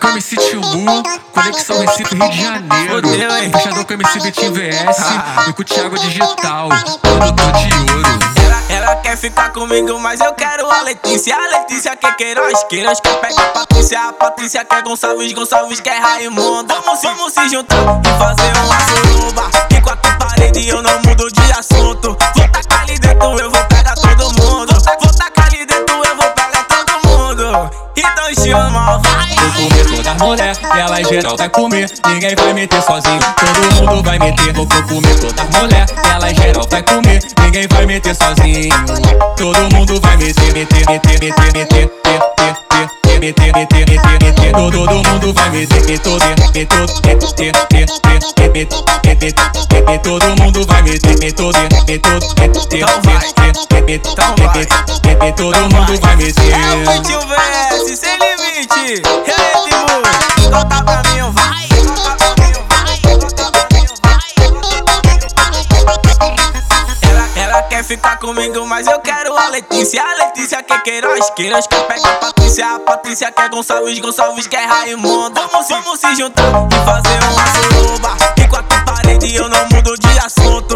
Com MC Timbu, Conexão Recife Rio de Janeiro. Fodeu, hein? Fechador com MC Vitinho VS e com o Thiago Digital. Produtor de ouro. Ela, ela quer ficar comigo, mas eu quero a Letícia. A Letícia quer Queiroz, Queiroz quer pegar a Patrícia. A Patrícia quer Gonçalves, Gonçalves quer Raimundo. Vamos, vamos se juntar e fazer uma suruba. Em quatro paredes eu não Então chama, vai. Vou comer toda mulher, e ela geral vai comer. Ninguém vai meter sozinho, todo mundo vai meter. Vou comer toda mulher, e ela geral vai comer. Ninguém vai meter sozinho, todo mundo vai meter, meter, meter, meter, meter, meter, meter, meter, meter, meter, meter. Todo mundo vai meter, meter, meter, meter, meter, meter, meter, meter, meter. Todo mundo vai meter, meter, meter, meter, Então vai. meter, meter, Então meter, meter. Todo mundo vai meter. É o Vitinho VS, sem limite. Ritmo, toca pra mim, quer ficar comigo, mas eu quero a Letícia. A Letícia quer Queiroz, Queiroz quer pegar a Patrícia. A Patrícia quer Gonçalves, Gonçalves quer Raimundo. Vamos, vamos se juntar e fazer uma suruba. Em quatro paredes eu não mudo de assunto.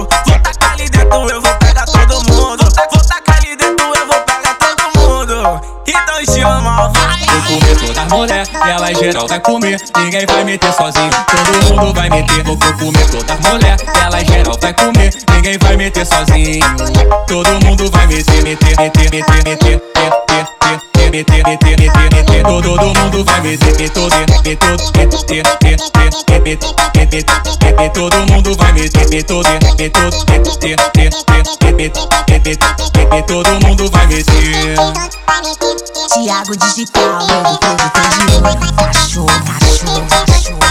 Toda mulher, ela geral vai comer. Ninguém vai meter sozinho, todo mundo vai meter. Vou comer toda mulher, ela geral vai comer. Ninguém vai meter sozinho, todo mundo vai meter, meter, meter, meter, meter, meter, meter, meter, meter, meter. Todo mundo vai meter, meter, meter, meter, meter, meter, meter, meter. Todo mundo vai meter, meter, meter, meter, meter, meter, meter. Todo mundo vai meter. Tiago Digital, novo produtor de ouro. Cachorro, cachorro, cachorro.